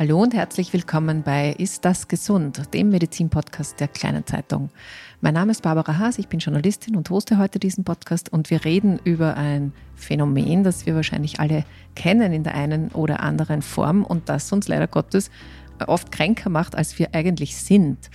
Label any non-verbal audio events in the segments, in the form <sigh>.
Hallo und herzlich willkommen bei Ist das gesund, dem Medizinpodcast der kleinen Zeitung. Mein Name ist Barbara Haas, ich bin Journalistin und hoste heute diesen Podcast und wir reden über ein Phänomen, das wir wahrscheinlich alle kennen in der einen oder anderen Form und das uns leider Gottes oft kränker macht, als wir eigentlich sind.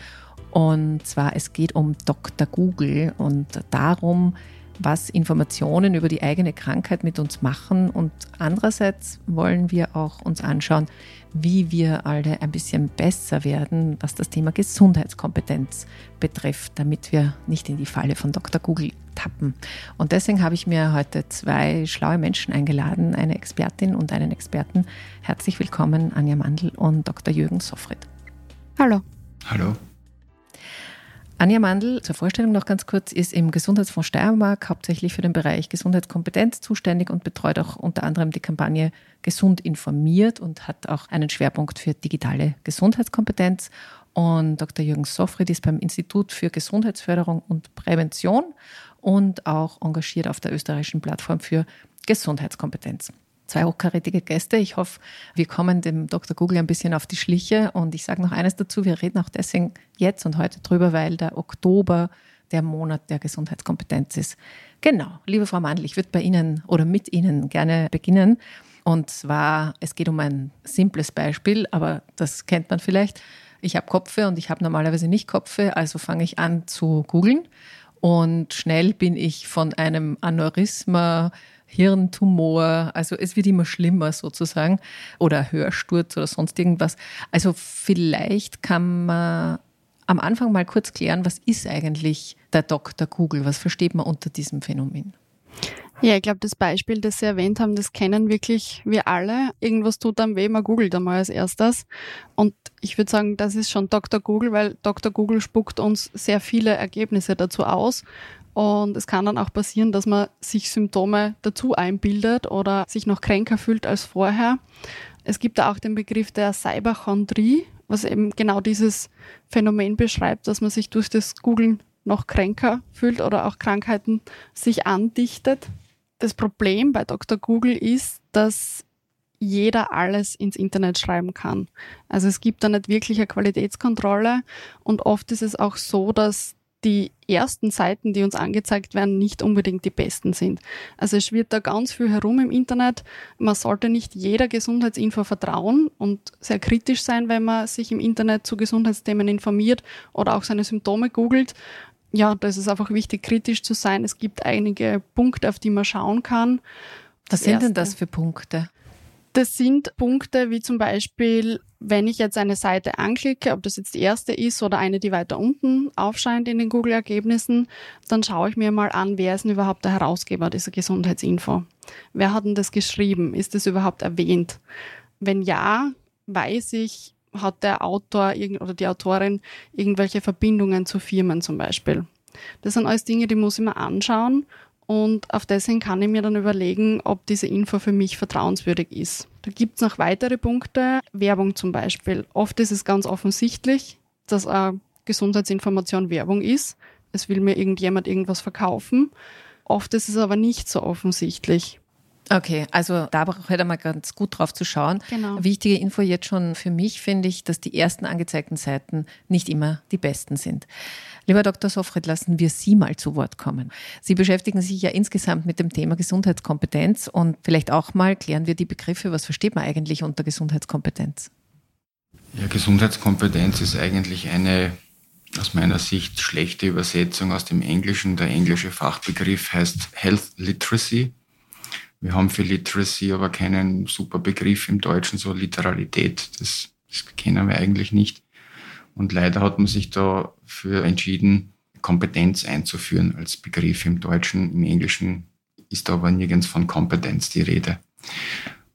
Und zwar es geht um Dr. Google und darum, was Informationen über die eigene Krankheit mit uns machen. Und andererseits wollen wir auch uns anschauen, wie wir alle ein bisschen besser werden, was das Thema Gesundheitskompetenz betrifft, damit wir nicht in die Falle von Dr. Google tappen. Und deswegen habe ich mir heute zwei schlaue Menschen eingeladen, eine Expertin und einen Experten. Herzlich willkommen, Anja Mandl und Dr. Jürgen Soffried. Hallo. Hallo. Anja Mandl, zur Vorstellung noch ganz kurz, ist im Gesundheitsfonds Steiermark hauptsächlich für den Bereich Gesundheitskompetenz zuständig und betreut auch unter anderem die Kampagne Gesund informiert und hat auch einen Schwerpunkt für digitale Gesundheitskompetenz. Und Dr. Jürgen Soffried ist beim Institut für Gesundheitsförderung und Prävention und auch engagiert auf der österreichischen Plattform für Gesundheitskompetenz zwei hochkarätige Gäste. Ich hoffe, wir kommen dem Dr. Google ein bisschen auf die Schliche. Und ich sage noch eines dazu, wir reden auch deswegen jetzt und heute drüber, weil der Oktober der Monat der Gesundheitskompetenz ist. Genau, liebe Frau Mandl, ich würde bei Ihnen oder mit Ihnen gerne beginnen. Und zwar, es geht um ein simples Beispiel, aber das kennt man vielleicht. Ich habe Kopfe und ich habe normalerweise nicht Kopfe, also fange ich an zu googeln. Und schnell bin ich von einem Aneurysma Hirntumor, also es wird immer schlimmer sozusagen, oder Hörsturz oder sonst irgendwas. Also vielleicht kann man am Anfang mal kurz klären, was ist eigentlich der Dr. Google? Was versteht man unter diesem Phänomen? Ja, ich glaube, das Beispiel, das Sie erwähnt haben, das kennen wirklich wir alle. Irgendwas tut einem weh, man googelt einmal als erstes. Und ich würde sagen, das ist schon Dr. Google, weil Dr. Google spuckt uns sehr viele Ergebnisse dazu aus. Und es kann dann auch passieren, dass man sich Symptome dazu einbildet oder sich noch kränker fühlt als vorher. Es gibt da auch den Begriff der Cyberchondrie, was eben genau dieses Phänomen beschreibt, dass man sich durch das Googlen noch kränker fühlt oder auch Krankheiten sich andichtet. Das Problem bei Dr. Google ist, dass jeder alles ins Internet schreiben kann. Also es gibt da nicht wirklich eine Qualitätskontrolle und oft ist es auch so, dass die ersten Seiten, die uns angezeigt werden, nicht unbedingt die besten sind. Also es schwirrt da ganz viel herum im Internet. Man sollte nicht jeder Gesundheitsinfo vertrauen und sehr kritisch sein, wenn man sich im Internet zu Gesundheitsthemen informiert oder auch seine Symptome googelt. Ja, da ist es einfach wichtig, kritisch zu sein. Es gibt einige Punkte, auf die man schauen kann. Was sind denn das für Punkte? Das sind Punkte wie zum Beispiel, wenn ich jetzt eine Seite anklicke, ob das jetzt die erste ist oder eine, die weiter unten aufscheint in den Google-Ergebnissen, dann schaue ich mir mal an, wer ist denn überhaupt der Herausgeber dieser Gesundheitsinfo? Wer hat denn das geschrieben? Ist das überhaupt erwähnt? Wenn ja, weiß ich, hat der Autor oder die Autorin irgendwelche Verbindungen zu Firmen zum Beispiel. Das sind alles Dinge, die muss ich mir anschauen und auf dessen kann ich mir dann überlegen, ob diese Info für mich vertrauenswürdig ist. Da gibt es noch weitere Punkte, Werbung zum Beispiel. Oft ist es ganz offensichtlich, dass eine Gesundheitsinformation Werbung ist. Es will mir irgendjemand irgendwas verkaufen. Oft ist es aber nicht so offensichtlich. Okay, also da hätte man ganz gut drauf zu schauen. Genau. Wichtige Info jetzt schon für mich finde ich, dass die ersten angezeigten Seiten nicht immer die besten sind. Lieber Dr. Sofred, lassen wir Sie mal zu Wort kommen. Sie beschäftigen sich ja insgesamt mit dem Thema Gesundheitskompetenz und vielleicht auch mal klären wir die Begriffe. Was versteht man eigentlich unter Gesundheitskompetenz? Ja, Gesundheitskompetenz ist eigentlich eine aus meiner Sicht schlechte Übersetzung aus dem Englischen. Der englische Fachbegriff heißt Health Literacy. Wir haben für Literacy aber keinen super Begriff im Deutschen, so Literalität. Das, das kennen wir eigentlich nicht. Und leider hat man sich dafür entschieden, Kompetenz einzuführen als Begriff im Deutschen. Im Englischen ist aber nirgends von Kompetenz die Rede.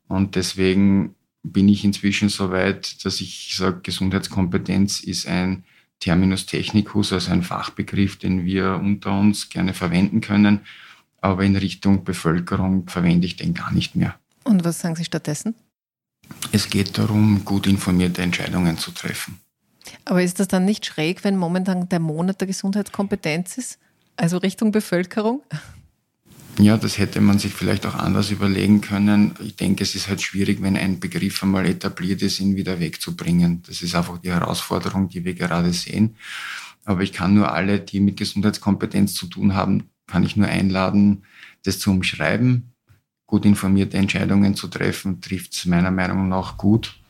Und deswegen bin ich inzwischen so weit, dass ich sage, Gesundheitskompetenz ist ein Terminus technicus, also ein Fachbegriff, den wir unter uns gerne verwenden können. Aber in Richtung Bevölkerung verwende ich den gar nicht mehr. Und was sagen Sie stattdessen? Es geht darum, gut informierte Entscheidungen zu treffen. Aber ist das dann nicht schräg, wenn momentan der Monat der Gesundheitskompetenz ist? Also Richtung Bevölkerung? Ja, das hätte man sich vielleicht auch anders überlegen können. Ich denke, es ist halt schwierig, wenn ein Begriff einmal etabliert ist, ihn wieder wegzubringen. Das ist einfach die Herausforderung, die wir gerade sehen. Aber ich kann nur alle, die mit Gesundheitskompetenz zu tun haben, kann ich nur einladen, das zu umschreiben, gut informierte Entscheidungen zu treffen, trifft es meiner Meinung nach gut.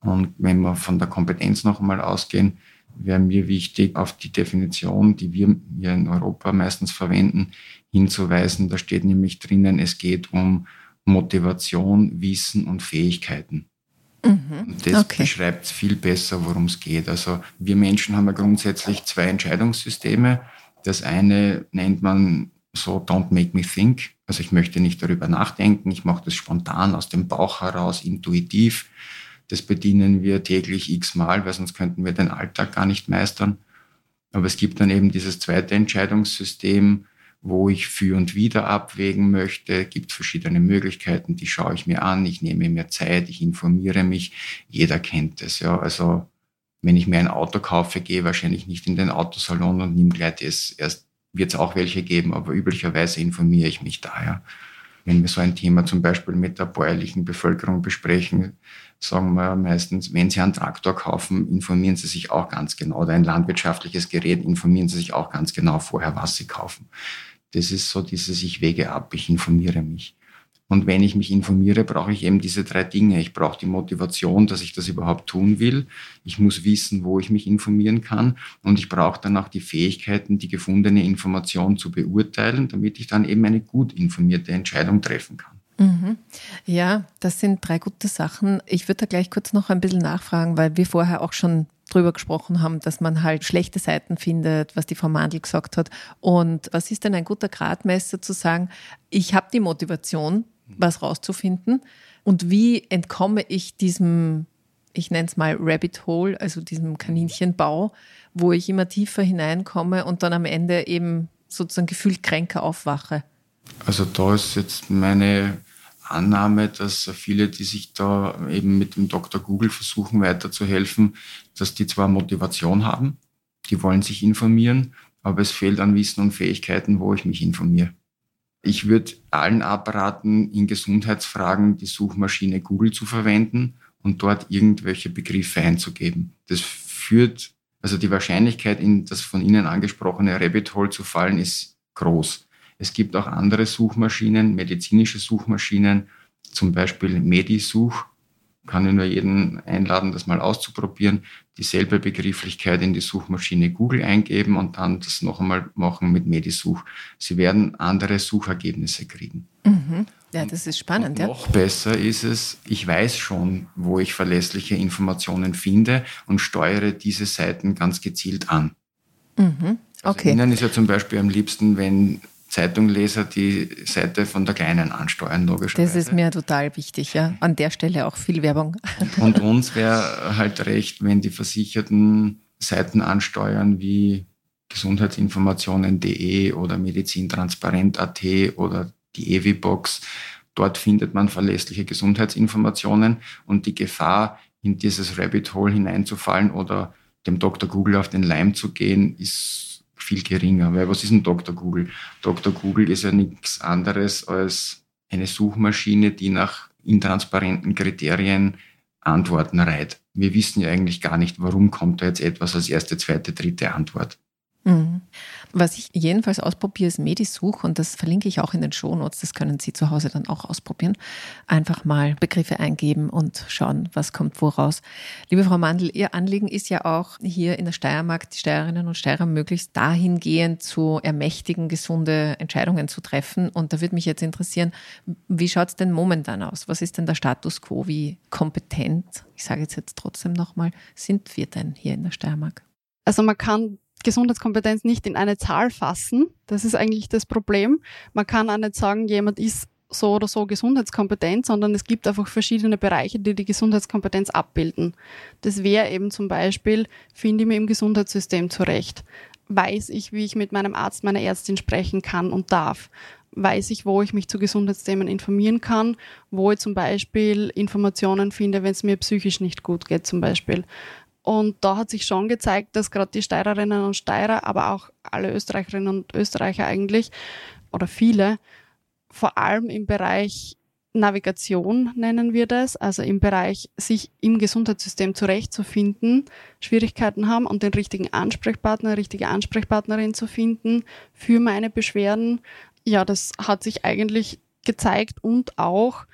Und wenn wir von der Kompetenz noch einmal ausgehen, wäre mir wichtig, auf die Definition, die wir hier in Europa meistens verwenden, hinzuweisen. Da steht nämlich drinnen, es geht um Motivation, Wissen und Fähigkeiten. Mhm. Das okay. beschreibt viel besser, worum es geht. Also wir Menschen haben ja grundsätzlich zwei Entscheidungssysteme. Das eine nennt man so Don't make me think. Also ich möchte nicht darüber nachdenken, ich mache das spontan aus dem Bauch heraus, intuitiv. Das bedienen wir täglich x-mal, weil sonst könnten wir den Alltag gar nicht meistern. Aber es gibt dann eben dieses zweite Entscheidungssystem, wo ich für und wieder abwägen möchte. Es gibt verschiedene Möglichkeiten, die schaue ich mir an, ich nehme mir Zeit, ich informiere mich. Jeder kennt es, ja. Also, wenn ich mir ein Auto kaufe, gehe wahrscheinlich nicht in den Autosalon und nehme gleich das. Erst wird es auch welche geben, aber üblicherweise informiere ich mich daher. Wenn wir so ein Thema zum Beispiel mit der bäuerlichen Bevölkerung besprechen, sagen wir meistens, wenn Sie einen Traktor kaufen, informieren Sie sich auch ganz genau, oder ein landwirtschaftliches Gerät, informieren Sie sich auch ganz genau vorher, was Sie kaufen. Das ist so dieses, ich wege ab, ich informiere mich. Und wenn ich mich informiere, brauche ich eben diese drei Dinge. Ich brauche die Motivation, dass ich das überhaupt tun will. Ich muss wissen, wo ich mich informieren kann. Und ich brauche dann auch die Fähigkeiten, die gefundene Information zu beurteilen, damit ich dann eben eine gut informierte Entscheidung treffen kann. Mhm. Ja, das sind drei gute Sachen. Ich würde da gleich kurz noch ein bisschen nachfragen, weil wir vorher auch schon drüber gesprochen haben, dass man halt schlechte Seiten findet, was die Frau Mandl gesagt hat. Und was ist denn ein guter Gradmesser zu sagen, ich habe die Motivation, was rauszufinden. Und wie entkomme ich diesem, ich nenne es mal Rabbit Hole, also diesem Kaninchenbau, wo ich immer tiefer hineinkomme und dann am Ende eben sozusagen gefühlt kränker aufwache? Also da ist jetzt meine Annahme, dass viele, die sich da eben mit dem Dr. Google versuchen weiterzuhelfen, dass die zwar Motivation haben, die wollen sich informieren, aber es fehlt an Wissen und Fähigkeiten, wo ich mich informiere. Ich würde allen abraten, in Gesundheitsfragen die Suchmaschine Google zu verwenden und dort irgendwelche Begriffe einzugeben. Das führt, also die Wahrscheinlichkeit, in das von Ihnen angesprochene Rabbit Hole zu fallen, ist groß. Es gibt auch andere Suchmaschinen, medizinische Suchmaschinen, zum Beispiel Medisuch, kann ich nur jeden einladen, das mal auszuprobieren, dieselbe Begrifflichkeit in die Suchmaschine Google eingeben und dann das noch einmal machen mit Medisuch. Sie werden andere Suchergebnisse kriegen. Mhm. Ja, das ist spannend. Und noch ja. besser ist es, ich weiß schon, wo ich verlässliche Informationen finde und steuere diese Seiten ganz gezielt an. Mhm. Also okay. Also Ihnen ist ja zum Beispiel am liebsten, wenn Zeitungleser die Seite von der Kleinen ansteuern, logischerweise. Das ist mir total wichtig, ja. An der Stelle auch viel Werbung. <laughs> Und uns wäre halt recht, wenn die Versicherten Seiten ansteuern wie gesundheitsinformationen.de oder medizintransparent.at oder die EWI-Box. Dort findet man verlässliche Gesundheitsinformationen und die Gefahr, in dieses Rabbit Hole hineinzufallen oder dem Dr. Google auf den Leim zu gehen, ist viel geringer. Weil was ist ein Dr. Google? Dr. Google ist ja nichts anderes als eine Suchmaschine, die nach intransparenten Kriterien Antworten reiht. Wir wissen ja eigentlich gar nicht, warum kommt da jetzt etwas als erste, zweite, dritte Antwort. Mhm. Was ich jedenfalls ausprobiere, ist Medisuch und das verlinke ich auch in den Shownotes. Das können Sie zu Hause dann auch ausprobieren. Einfach mal Begriffe eingeben und schauen, was kommt woraus. Liebe Frau Mandl, Ihr Anliegen ist ja auch hier in der Steiermark, die Steirerinnen und Steirer möglichst dahingehend zu ermächtigen, gesunde Entscheidungen zu treffen. Und da würde mich jetzt interessieren, wie schaut es denn momentan aus? Was ist denn der Status quo? Wie kompetent, ich sage jetzt, jetzt trotzdem nochmal, sind wir denn hier in der Steiermark? Also man kann Gesundheitskompetenz nicht in eine Zahl fassen. Das ist eigentlich das Problem. Man kann auch nicht sagen, jemand ist so oder so gesundheitskompetent, sondern es gibt einfach verschiedene Bereiche, die die Gesundheitskompetenz abbilden. Das wäre eben zum Beispiel, finde ich mir im Gesundheitssystem zurecht? Weiß ich, wie ich mit meinem Arzt, meiner Ärztin sprechen kann und darf? Weiß ich, wo ich mich zu Gesundheitsthemen informieren kann? Wo ich zum Beispiel Informationen finde, wenn es mir psychisch nicht gut geht zum Beispiel? Und da hat sich schon gezeigt, dass gerade die Steirerinnen und Steirer, aber auch alle Österreicherinnen und Österreicher eigentlich, oder viele, vor allem im Bereich Navigation nennen wir das, also im Bereich sich im Gesundheitssystem zurechtzufinden, Schwierigkeiten haben und den richtigen Ansprechpartner, richtige Ansprechpartnerin zu finden für meine Beschwerden. Ja, das hat sich eigentlich gezeigt und auch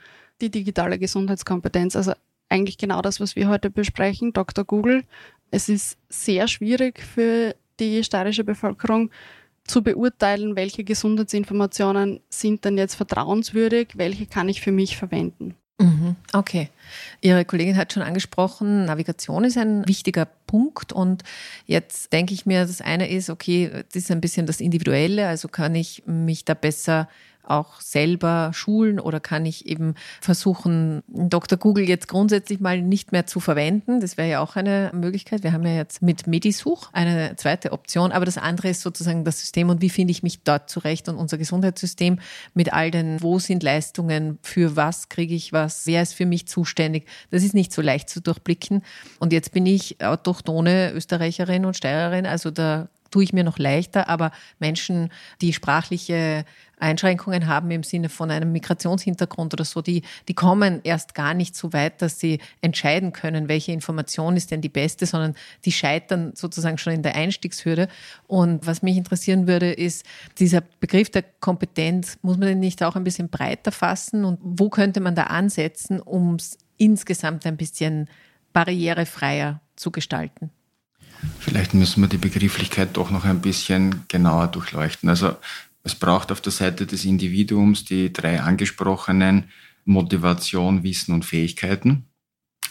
die digitale Gesundheitskompetenz, also eigentlich genau das, was wir heute besprechen, Dr. Google. Es ist sehr schwierig für die steirische Bevölkerung, zu beurteilen, welche Gesundheitsinformationen sind denn jetzt vertrauenswürdig, welche kann ich für mich verwenden. Mhm, okay. Ihre Kollegin hat schon angesprochen, Navigation ist ein wichtiger Punkt und jetzt denke ich mir, das eine ist, okay, das ist ein bisschen das Individuelle, also kann ich mich da besser auch selber schulen oder kann ich eben versuchen, Dr. Google jetzt grundsätzlich mal nicht mehr zu verwenden? Das wäre ja auch eine Möglichkeit. Wir haben ja jetzt mit Medisuch eine zweite Option, aber das andere ist sozusagen das System und wie finde ich mich dort zurecht und unser Gesundheitssystem mit all den, wo sind Leistungen, für was kriege ich was, wer ist für mich zuständig. Das ist nicht so leicht zu durchblicken. Und jetzt bin ich autochtone Österreicherin und Steirerin, also da tue ich mir noch leichter, aber Menschen, die sprachliche Einschränkungen haben im Sinne von einem Migrationshintergrund oder so, die, die kommen erst gar nicht so weit, dass sie entscheiden können, welche Information ist denn die beste, sondern die scheitern sozusagen schon in der Einstiegshürde. Und was mich interessieren würde, ist dieser Begriff der Kompetenz, muss man den nicht auch ein bisschen breiter fassen und wo könnte man da ansetzen, um es insgesamt ein bisschen barrierefreier zu gestalten? Vielleicht müssen wir die Begrifflichkeit doch noch ein bisschen genauer durchleuchten. Also es braucht auf der Seite des Individuums die drei angesprochenen Motivation, Wissen und Fähigkeiten.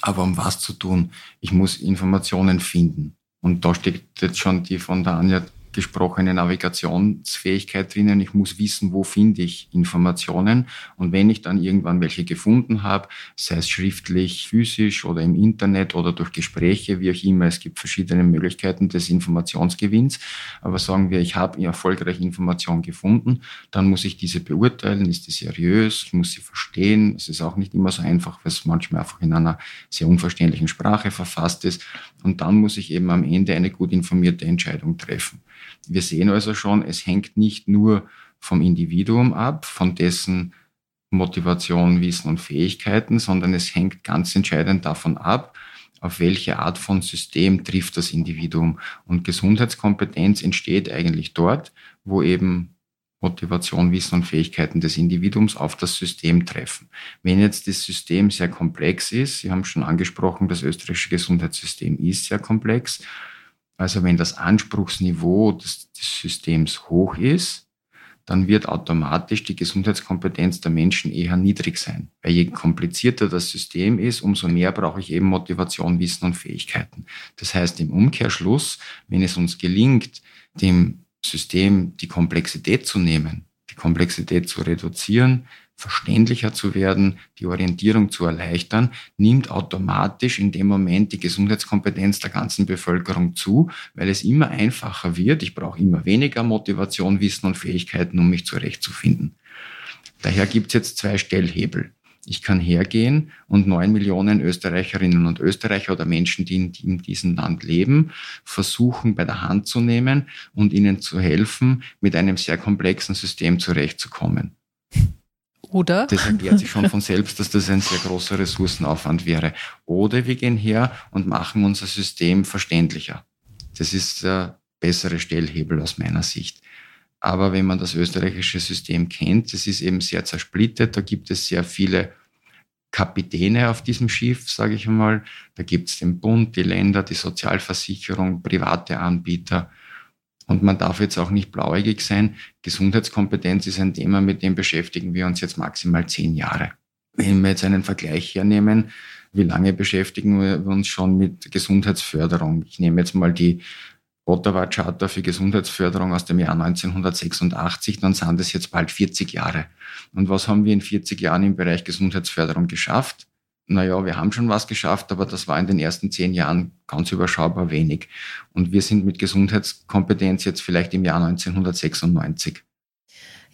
Aber um was zu tun? Ich muss Informationen finden. Und da steckt jetzt schon die von der Anja gesprochene Navigationsfähigkeit drinnen. Ich muss wissen, wo finde ich Informationen. Und wenn ich dann irgendwann welche gefunden habe, sei es schriftlich, physisch oder im Internet oder durch Gespräche, wie auch immer, es gibt verschiedene Möglichkeiten des Informationsgewinns. Aber sagen wir, ich habe erfolgreich Information gefunden, dann muss ich diese beurteilen. Ist die seriös? Ich muss sie verstehen. Es ist auch nicht immer so einfach, weil es manchmal einfach in einer sehr unverständlichen Sprache verfasst ist. Und dann muss ich eben am Ende eine gut informierte Entscheidung treffen. Wir sehen also schon, es hängt nicht nur vom Individuum ab, von dessen Motivation, Wissen und Fähigkeiten, sondern es hängt ganz entscheidend davon ab, auf welche Art von System trifft das Individuum. Und Gesundheitskompetenz entsteht eigentlich dort, wo eben Motivation, Wissen und Fähigkeiten des Individuums auf das System treffen. Wenn jetzt das System sehr komplex ist, Sie haben schon angesprochen, das österreichische Gesundheitssystem ist sehr komplex, also wenn das Anspruchsniveau des, des Systems hoch ist, dann wird automatisch die Gesundheitskompetenz der Menschen eher niedrig sein. Weil je komplizierter das System ist, umso mehr brauche ich eben Motivation, Wissen und Fähigkeiten. Das heißt im Umkehrschluss, wenn es uns gelingt, dem System die Komplexität zu nehmen, die Komplexität zu reduzieren, verständlicher zu werden, die Orientierung zu erleichtern, nimmt automatisch in dem Moment die Gesundheitskompetenz der ganzen Bevölkerung zu, weil es immer einfacher wird. Ich brauche immer weniger Motivation, Wissen und Fähigkeiten, um mich zurechtzufinden. Daher gibt es jetzt zwei Stellhebel. Ich kann hergehen und neun Millionen Österreicherinnen und Österreicher oder Menschen, die in, die in diesem Land leben, versuchen bei der Hand zu nehmen und ihnen zu helfen, mit einem sehr komplexen System zurechtzukommen. Oder? Das erklärt sich schon von selbst, dass das ein sehr großer Ressourcenaufwand wäre. Oder wir gehen her und machen unser System verständlicher. Das ist der bessere Stellhebel aus meiner Sicht. Aber wenn man das österreichische System kennt, das ist eben sehr zersplittet. Da gibt es sehr viele Kapitäne auf diesem Schiff, sage ich einmal. Da gibt es den Bund, die Länder, die Sozialversicherung, private Anbieter. Und man darf jetzt auch nicht blauäugig sein. Gesundheitskompetenz ist ein Thema, mit dem beschäftigen wir uns jetzt maximal zehn Jahre. Wenn wir jetzt einen Vergleich hernehmen, wie lange beschäftigen wir uns schon mit Gesundheitsförderung? Ich nehme jetzt mal die Ottawa Charta für Gesundheitsförderung aus dem Jahr 1986, dann sind es jetzt bald 40 Jahre. Und was haben wir in 40 Jahren im Bereich Gesundheitsförderung geschafft? Naja, wir haben schon was geschafft, aber das war in den ersten zehn Jahren ganz überschaubar wenig. Und wir sind mit Gesundheitskompetenz jetzt vielleicht im Jahr 1996.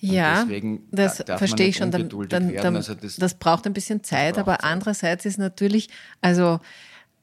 Ja, das verstehe ich schon. Dann, dann, dann, also das, das, braucht ein bisschen Zeit, aber andererseits ist natürlich, also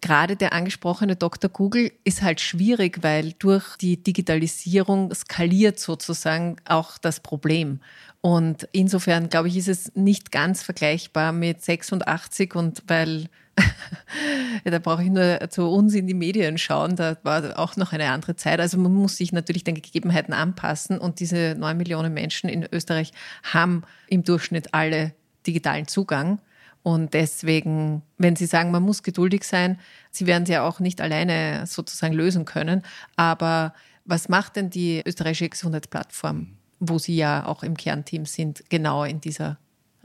gerade der angesprochene Dr. Google ist halt schwierig, weil durch die Digitalisierung skaliert sozusagen auch das Problem. Und insofern, glaube ich, ist es nicht ganz vergleichbar mit 86 und weil <laughs> ja, da brauche ich nur zu uns in die Medien schauen, da war auch noch eine andere Zeit. Also man muss sich natürlich den Gegebenheiten anpassen und diese neun Millionen Menschen in Österreich haben im Durchschnitt alle digitalen Zugang. Und deswegen, wenn Sie sagen, man muss geduldig sein, Sie werden es ja auch nicht alleine sozusagen lösen können. Aber was macht denn die österreichische Gesundheitsplattform, wo Sie ja auch im Kernteam sind, genau in dieser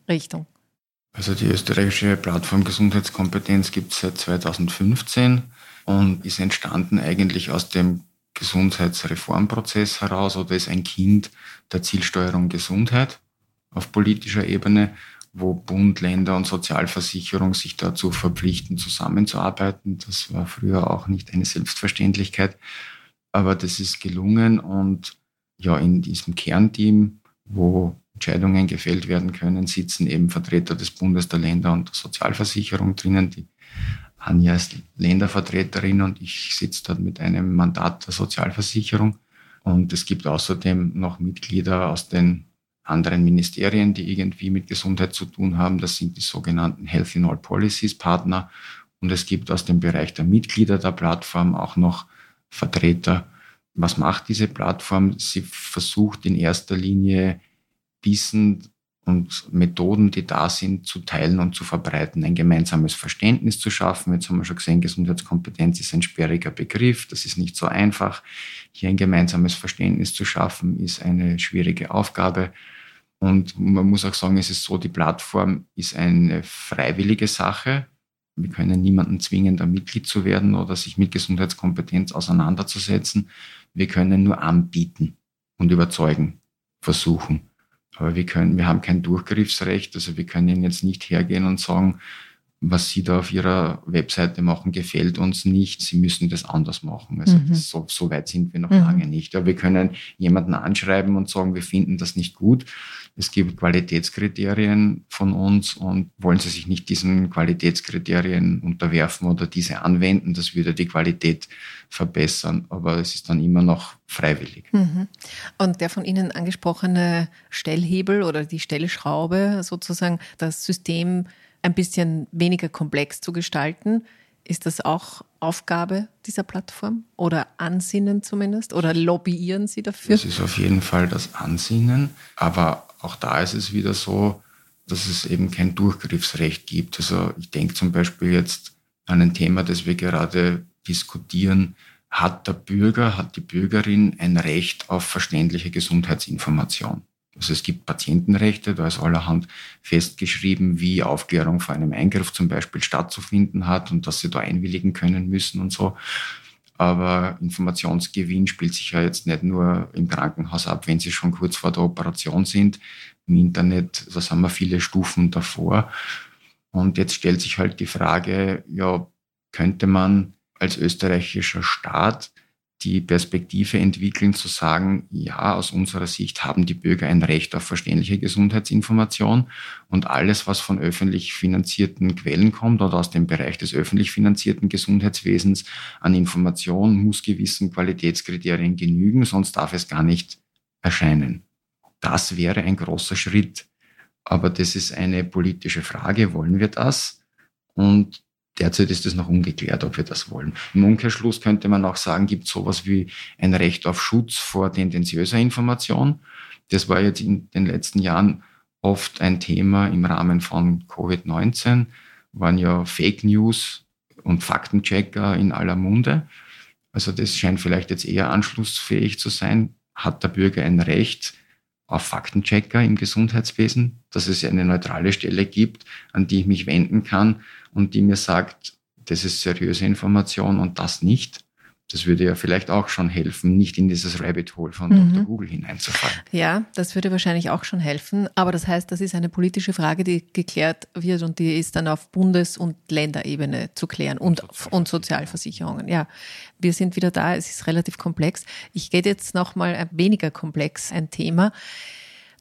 Richtung? Also die österreichische Plattform Gesundheitskompetenz gibt es seit 2015 und ist entstanden eigentlich aus dem Gesundheitsreformprozess heraus oder ist ein Kind der Zielsteuerung Gesundheit auf politischer Ebene, wo Bund, Länder und Sozialversicherung sich dazu verpflichten, zusammenzuarbeiten. Das war früher auch nicht eine Selbstverständlichkeit, aber das ist gelungen und ja, in diesem Kernteam, wo Entscheidungen gefällt werden können, sitzen eben Vertreter des Bundes, der Länder und der Sozialversicherung drinnen. Die Anja ist Ländervertreterin und ich sitze dort mit einem Mandat der Sozialversicherung. Und es gibt außerdem noch Mitglieder aus den anderen Ministerien, die irgendwie mit Gesundheit zu tun haben. Das sind die sogenannten Health in All Policies Partner. Und es gibt aus dem Bereich der Mitglieder der Plattform auch noch Vertreter. Was macht diese Plattform? Sie versucht in erster Linie Wissen und Methoden, die da sind, zu teilen und zu verbreiten, ein gemeinsames Verständnis zu schaffen. Jetzt haben wir schon gesehen, Gesundheitskompetenz ist ein sperriger Begriff. Das ist nicht so einfach. Hier ein gemeinsames Verständnis zu schaffen, ist eine schwierige Aufgabe. Und man muss auch sagen, es ist so, die Plattform ist eine freiwillige Sache. Wir können niemanden zwingen, da Mitglied zu werden oder sich mit Gesundheitskompetenz auseinanderzusetzen. Wir können nur anbieten und überzeugen, versuchen. Aber wir können, wir haben kein Durchgriffsrecht. Also wir können jetzt nicht hergehen und sagen, was Sie da auf Ihrer Webseite machen, gefällt uns nicht. Sie müssen das anders machen. Also mhm. das, so, so, weit sind wir noch mhm. lange nicht. Aber wir können jemanden anschreiben und sagen, wir finden das nicht gut. Es gibt Qualitätskriterien von uns und wollen Sie sich nicht diesen Qualitätskriterien unterwerfen oder diese anwenden, das würde die Qualität verbessern. Aber es ist dann immer noch freiwillig. Mhm. Und der von Ihnen angesprochene Stellhebel oder die Stellschraube sozusagen, das System ein bisschen weniger komplex zu gestalten. Ist das auch Aufgabe dieser Plattform oder Ansinnen zumindest? Oder lobbyieren Sie dafür? Das ist auf jeden Fall das Ansinnen. Aber auch da ist es wieder so, dass es eben kein Durchgriffsrecht gibt. Also ich denke zum Beispiel jetzt an ein Thema, das wir gerade diskutieren. Hat der Bürger, hat die Bürgerin ein Recht auf verständliche Gesundheitsinformation? Also es gibt Patientenrechte, da ist allerhand festgeschrieben, wie Aufklärung vor einem Eingriff zum Beispiel stattzufinden hat und dass sie da einwilligen können müssen und so. Aber Informationsgewinn spielt sich ja jetzt nicht nur im Krankenhaus ab, wenn sie schon kurz vor der Operation sind. Im Internet, da haben wir viele Stufen davor. Und jetzt stellt sich halt die Frage, ja, könnte man als österreichischer Staat die Perspektive entwickeln, zu sagen, ja, aus unserer Sicht haben die Bürger ein Recht auf verständliche Gesundheitsinformation und alles, was von öffentlich finanzierten Quellen kommt oder aus dem Bereich des öffentlich finanzierten Gesundheitswesens an Information, muss gewissen Qualitätskriterien genügen, sonst darf es gar nicht erscheinen. Das wäre ein großer Schritt. Aber das ist eine politische Frage. Wollen wir das? Und Derzeit ist es noch ungeklärt, ob wir das wollen. Im Umkehrschluss könnte man auch sagen, gibt es sowas wie ein Recht auf Schutz vor tendenziöser Information. Das war jetzt in den letzten Jahren oft ein Thema im Rahmen von Covid-19, waren ja Fake News und Faktenchecker in aller Munde. Also das scheint vielleicht jetzt eher anschlussfähig zu sein. Hat der Bürger ein Recht auf Faktenchecker im Gesundheitswesen, dass es eine neutrale Stelle gibt, an die ich mich wenden kann und die mir sagt, das ist seriöse Information und das nicht. Das würde ja vielleicht auch schon helfen, nicht in dieses Rabbit Hole von mhm. Dr. Google hineinzufallen. Ja, das würde wahrscheinlich auch schon helfen. Aber das heißt, das ist eine politische Frage, die geklärt wird und die ist dann auf Bundes- und Länderebene zu klären und, und Sozialversicherungen. Ja, wir sind wieder da. Es ist relativ komplex. Ich gehe jetzt nochmal weniger komplex ein Thema.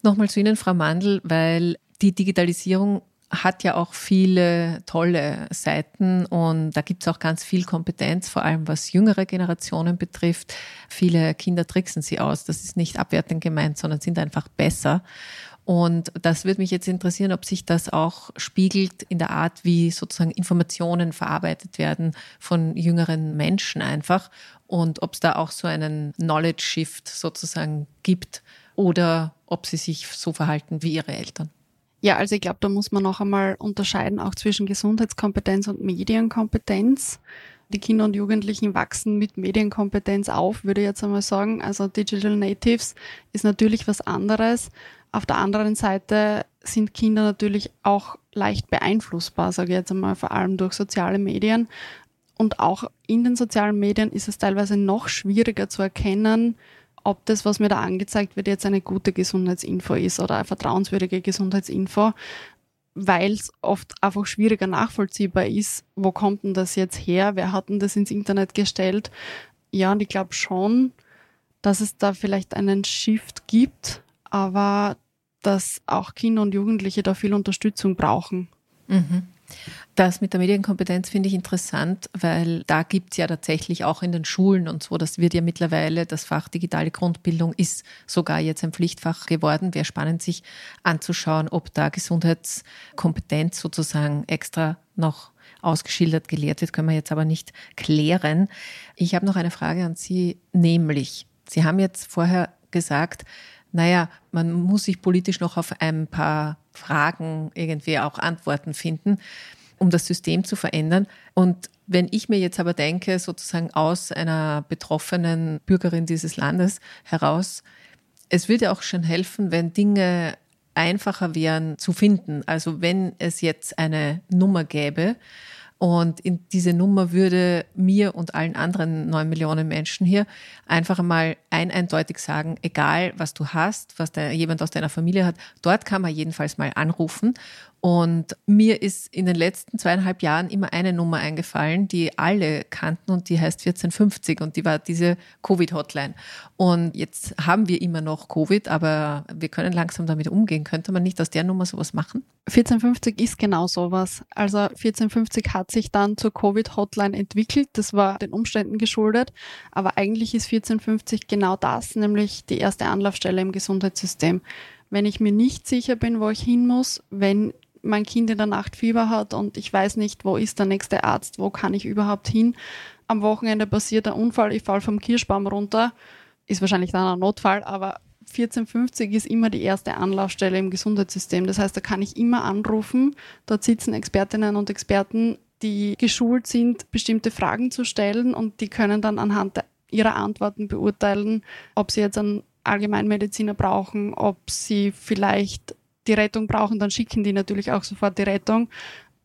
Nochmal zu Ihnen, Frau Mandl, weil die Digitalisierung hat ja auch viele tolle Seiten und da gibt es auch ganz viel Kompetenz, vor allem was jüngere Generationen betrifft. Viele Kinder tricksen sie aus. Das ist nicht abwertend gemeint, sondern sind einfach besser. Und das würde mich jetzt interessieren, ob sich das auch spiegelt in der Art, wie sozusagen Informationen verarbeitet werden von jüngeren Menschen einfach und ob es da auch so einen Knowledge Shift sozusagen gibt oder ob sie sich so verhalten wie ihre Eltern. Ja, also ich glaube, da muss man noch einmal unterscheiden auch zwischen Gesundheitskompetenz und Medienkompetenz. Die Kinder und Jugendlichen wachsen mit Medienkompetenz auf, würde ich jetzt einmal sagen. Also Digital Natives ist natürlich was anderes. Auf der anderen Seite sind Kinder natürlich auch leicht beeinflussbar, sage ich jetzt einmal, vor allem durch soziale Medien. Und auch in den sozialen Medien ist es teilweise noch schwieriger zu erkennen, ob das, was mir da angezeigt wird, jetzt eine gute Gesundheitsinfo ist oder eine vertrauenswürdige Gesundheitsinfo, weil es oft einfach schwieriger nachvollziehbar ist, wo kommt denn das jetzt her, wer hat denn das ins Internet gestellt. Ja, und ich glaube schon, dass es da vielleicht einen Shift gibt, aber dass auch Kinder und Jugendliche da viel Unterstützung brauchen. Mhm. Das mit der Medienkompetenz finde ich interessant, weil da gibt es ja tatsächlich auch in den Schulen und so, das wird ja mittlerweile, das Fach digitale Grundbildung ist sogar jetzt ein Pflichtfach geworden. Wäre spannend, sich anzuschauen, ob da Gesundheitskompetenz sozusagen extra noch ausgeschildert gelehrt wird, können wir jetzt aber nicht klären. Ich habe noch eine Frage an Sie, nämlich, Sie haben jetzt vorher gesagt, naja, man muss sich politisch noch auf ein paar Fragen irgendwie auch Antworten finden, um das System zu verändern. Und wenn ich mir jetzt aber denke, sozusagen aus einer betroffenen Bürgerin dieses Landes heraus, es würde auch schon helfen, wenn Dinge einfacher wären zu finden. Also wenn es jetzt eine Nummer gäbe, und in diese Nummer würde mir und allen anderen neun Millionen Menschen hier einfach einmal ein eindeutig sagen, egal was du hast, was der, jemand aus deiner Familie hat, dort kann man jedenfalls mal anrufen und mir ist in den letzten zweieinhalb Jahren immer eine Nummer eingefallen, die alle kannten und die heißt 1450 und die war diese Covid-Hotline. Und jetzt haben wir immer noch Covid, aber wir können langsam damit umgehen. Könnte man nicht aus der Nummer sowas machen? 1450 ist genau sowas. Also 1450 hat sich dann zur Covid-Hotline entwickelt. Das war den Umständen geschuldet. Aber eigentlich ist 1450 genau das, nämlich die erste Anlaufstelle im Gesundheitssystem wenn ich mir nicht sicher bin, wo ich hin muss, wenn mein Kind in der Nacht Fieber hat und ich weiß nicht, wo ist der nächste Arzt, wo kann ich überhaupt hin. Am Wochenende passiert ein Unfall, ich fall vom Kirschbaum runter, ist wahrscheinlich dann ein Notfall, aber 1450 ist immer die erste Anlaufstelle im Gesundheitssystem. Das heißt, da kann ich immer anrufen. Dort sitzen Expertinnen und Experten, die geschult sind, bestimmte Fragen zu stellen und die können dann anhand ihrer Antworten beurteilen, ob sie jetzt einen Allgemeinmediziner brauchen, ob sie vielleicht die Rettung brauchen, dann schicken die natürlich auch sofort die Rettung.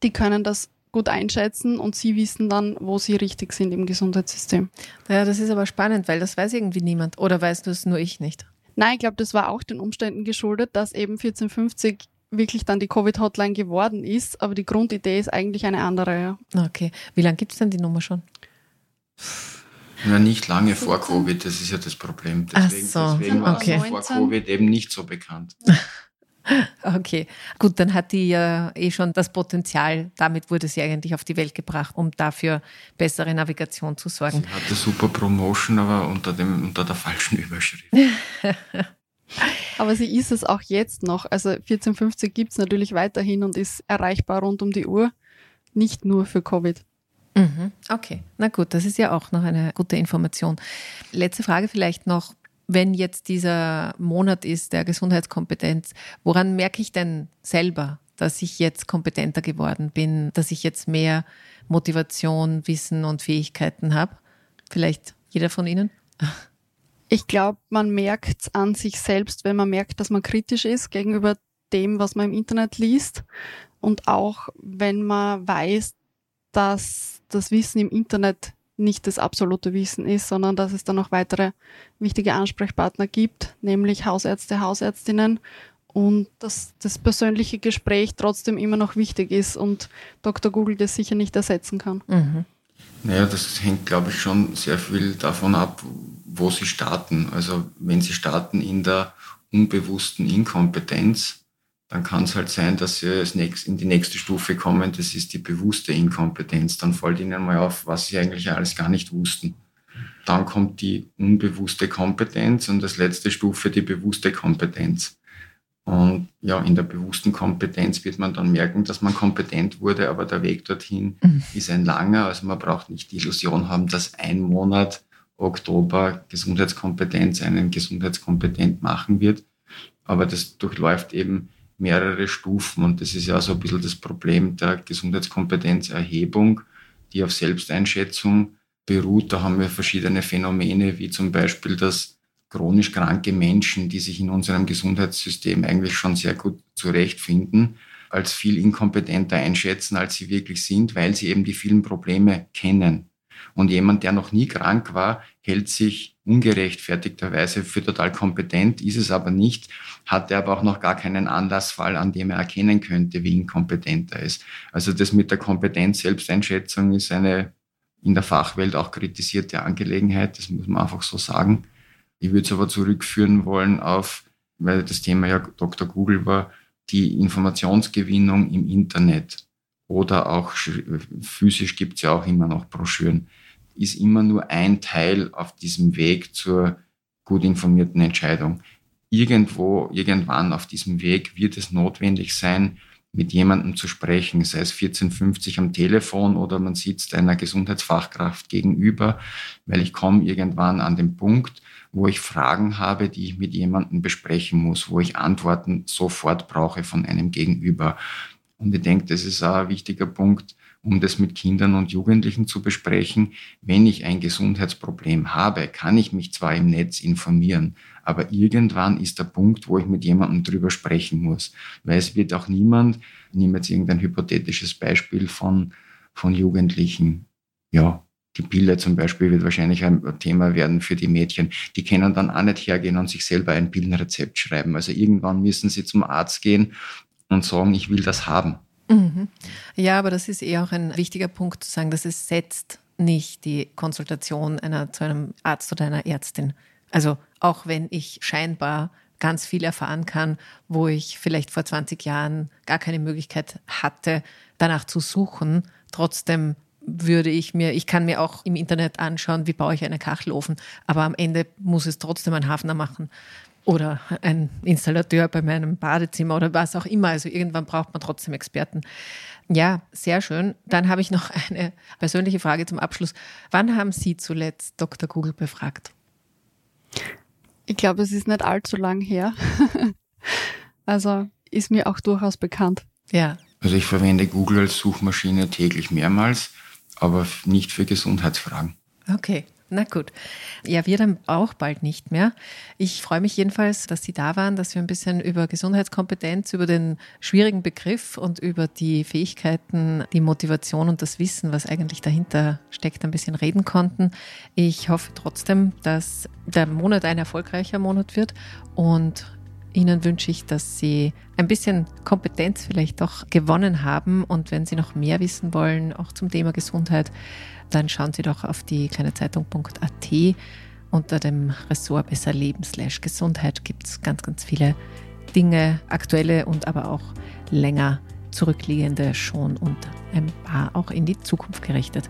Die können das gut einschätzen und sie wissen dann, wo sie richtig sind im Gesundheitssystem. Ja, das ist aber spannend, weil das weiß irgendwie niemand. Oder weißt du es nur ich nicht? Nein, ich glaube, das war auch den Umständen geschuldet, dass eben 1450 wirklich dann die Covid-Hotline geworden ist, aber die Grundidee ist eigentlich eine andere. Ja. Okay. Wie lange gibt es denn die Nummer schon? Ja, nicht lange vor Covid, das ist ja das Problem. Deswegen, Ach so, deswegen war okay. vor Covid eben nicht so bekannt. <laughs> <laughs> Okay, gut, dann hat die ja eh schon das Potenzial. Damit wurde sie eigentlich auf die Welt gebracht, um dafür bessere Navigation zu sorgen. Sie hatte super Promotion, aber unter, dem, unter der falschen Überschrift. <laughs> aber sie ist es auch jetzt noch. Also 1450 gibt es natürlich weiterhin und ist erreichbar rund um die Uhr, nicht nur für Covid. Mhm, okay, na gut, das ist ja auch noch eine gute Information. Letzte Frage vielleicht noch wenn jetzt dieser Monat ist der Gesundheitskompetenz, woran merke ich denn selber, dass ich jetzt kompetenter geworden bin, dass ich jetzt mehr Motivation, Wissen und Fähigkeiten habe? Vielleicht jeder von Ihnen? Ich glaube, man merkt an sich selbst, wenn man merkt, dass man kritisch ist gegenüber dem, was man im Internet liest. Und auch wenn man weiß, dass das Wissen im Internet nicht das absolute Wissen ist, sondern dass es dann noch weitere wichtige Ansprechpartner gibt, nämlich Hausärzte, Hausärztinnen und dass das persönliche Gespräch trotzdem immer noch wichtig ist und Dr. Google das sicher nicht ersetzen kann. Mhm. Naja, das hängt, glaube ich, schon sehr viel davon ab, wo Sie starten. Also wenn Sie starten in der unbewussten Inkompetenz, dann kann es halt sein, dass sie in die nächste Stufe kommen, das ist die bewusste Inkompetenz. Dann fällt ihnen mal auf, was sie eigentlich alles gar nicht wussten. Dann kommt die unbewusste Kompetenz und als letzte Stufe die bewusste Kompetenz. Und ja, in der bewussten Kompetenz wird man dann merken, dass man kompetent wurde, aber der Weg dorthin mhm. ist ein langer. Also man braucht nicht die Illusion haben, dass ein Monat Oktober Gesundheitskompetenz einen gesundheitskompetent machen wird. Aber das durchläuft eben mehrere Stufen und das ist ja so ein bisschen das Problem der Gesundheitskompetenzerhebung, die auf Selbsteinschätzung beruht. Da haben wir verschiedene Phänomene, wie zum Beispiel, dass chronisch kranke Menschen, die sich in unserem Gesundheitssystem eigentlich schon sehr gut zurechtfinden, als viel inkompetenter einschätzen, als sie wirklich sind, weil sie eben die vielen Probleme kennen. Und jemand, der noch nie krank war, hält sich ungerechtfertigterweise für total kompetent, ist es aber nicht, hat er aber auch noch gar keinen Anlassfall, an dem er erkennen könnte, wie inkompetent er ist. Also das mit der Kompetenz Selbsteinschätzung ist eine in der Fachwelt auch kritisierte Angelegenheit, das muss man einfach so sagen. Ich würde es aber zurückführen wollen auf, weil das Thema ja Dr. Google war, die Informationsgewinnung im Internet oder auch physisch gibt es ja auch immer noch Broschüren, ist immer nur ein Teil auf diesem Weg zur gut informierten Entscheidung. Irgendwo, irgendwann auf diesem Weg wird es notwendig sein, mit jemandem zu sprechen, sei es 1450 am Telefon oder man sitzt einer Gesundheitsfachkraft gegenüber, weil ich komme irgendwann an den Punkt, wo ich Fragen habe, die ich mit jemandem besprechen muss, wo ich Antworten sofort brauche von einem Gegenüber. Und ich denke, das ist auch ein wichtiger Punkt, um das mit Kindern und Jugendlichen zu besprechen. Wenn ich ein Gesundheitsproblem habe, kann ich mich zwar im Netz informieren, aber irgendwann ist der Punkt, wo ich mit jemandem drüber sprechen muss. Weil es wird auch niemand, ich nehme jetzt irgendein hypothetisches Beispiel von, von Jugendlichen, ja, die Pille zum Beispiel wird wahrscheinlich ein Thema werden für die Mädchen. Die können dann auch nicht hergehen und sich selber ein Pillenrezept schreiben. Also irgendwann müssen sie zum Arzt gehen und sagen, ich will das haben. Mhm. Ja, aber das ist eher auch ein wichtiger Punkt zu sagen, dass es setzt nicht die Konsultation einer, zu einem Arzt oder einer Ärztin. Also auch wenn ich scheinbar ganz viel erfahren kann, wo ich vielleicht vor 20 Jahren gar keine Möglichkeit hatte, danach zu suchen, trotzdem würde ich mir, ich kann mir auch im Internet anschauen, wie baue ich einen Kachelofen, aber am Ende muss es trotzdem ein Hafner machen oder ein Installateur bei meinem Badezimmer oder was auch immer. Also irgendwann braucht man trotzdem Experten. Ja, sehr schön. Dann habe ich noch eine persönliche Frage zum Abschluss. Wann haben Sie zuletzt Dr. Google befragt? Ich glaube, es ist nicht allzu lang her. <laughs> also ist mir auch durchaus bekannt. Ja. Also ich verwende Google als Suchmaschine täglich mehrmals aber nicht für Gesundheitsfragen. Okay. Na gut. Ja, wir dann auch bald nicht mehr. Ich freue mich jedenfalls, dass Sie da waren, dass wir ein bisschen über Gesundheitskompetenz, über den schwierigen Begriff und über die Fähigkeiten, die Motivation und das Wissen, was eigentlich dahinter steckt, ein bisschen reden konnten. Ich hoffe trotzdem, dass der Monat ein erfolgreicher Monat wird und Ihnen wünsche ich, dass Sie ein bisschen Kompetenz vielleicht doch gewonnen haben. Und wenn Sie noch mehr wissen wollen, auch zum Thema Gesundheit, dann schauen Sie doch auf die kleine Zeitung.at. Unter dem Ressort Besser Leben slash Gesundheit gibt es ganz, ganz viele Dinge, aktuelle und aber auch länger zurückliegende schon und ein paar auch in die Zukunft gerichtet.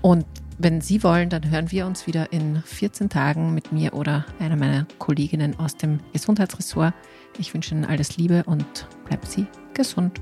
Und wenn Sie wollen, dann hören wir uns wieder in 14 Tagen mit mir oder einer meiner Kolleginnen aus dem Gesundheitsressort. Ich wünsche Ihnen alles Liebe und bleiben Sie gesund.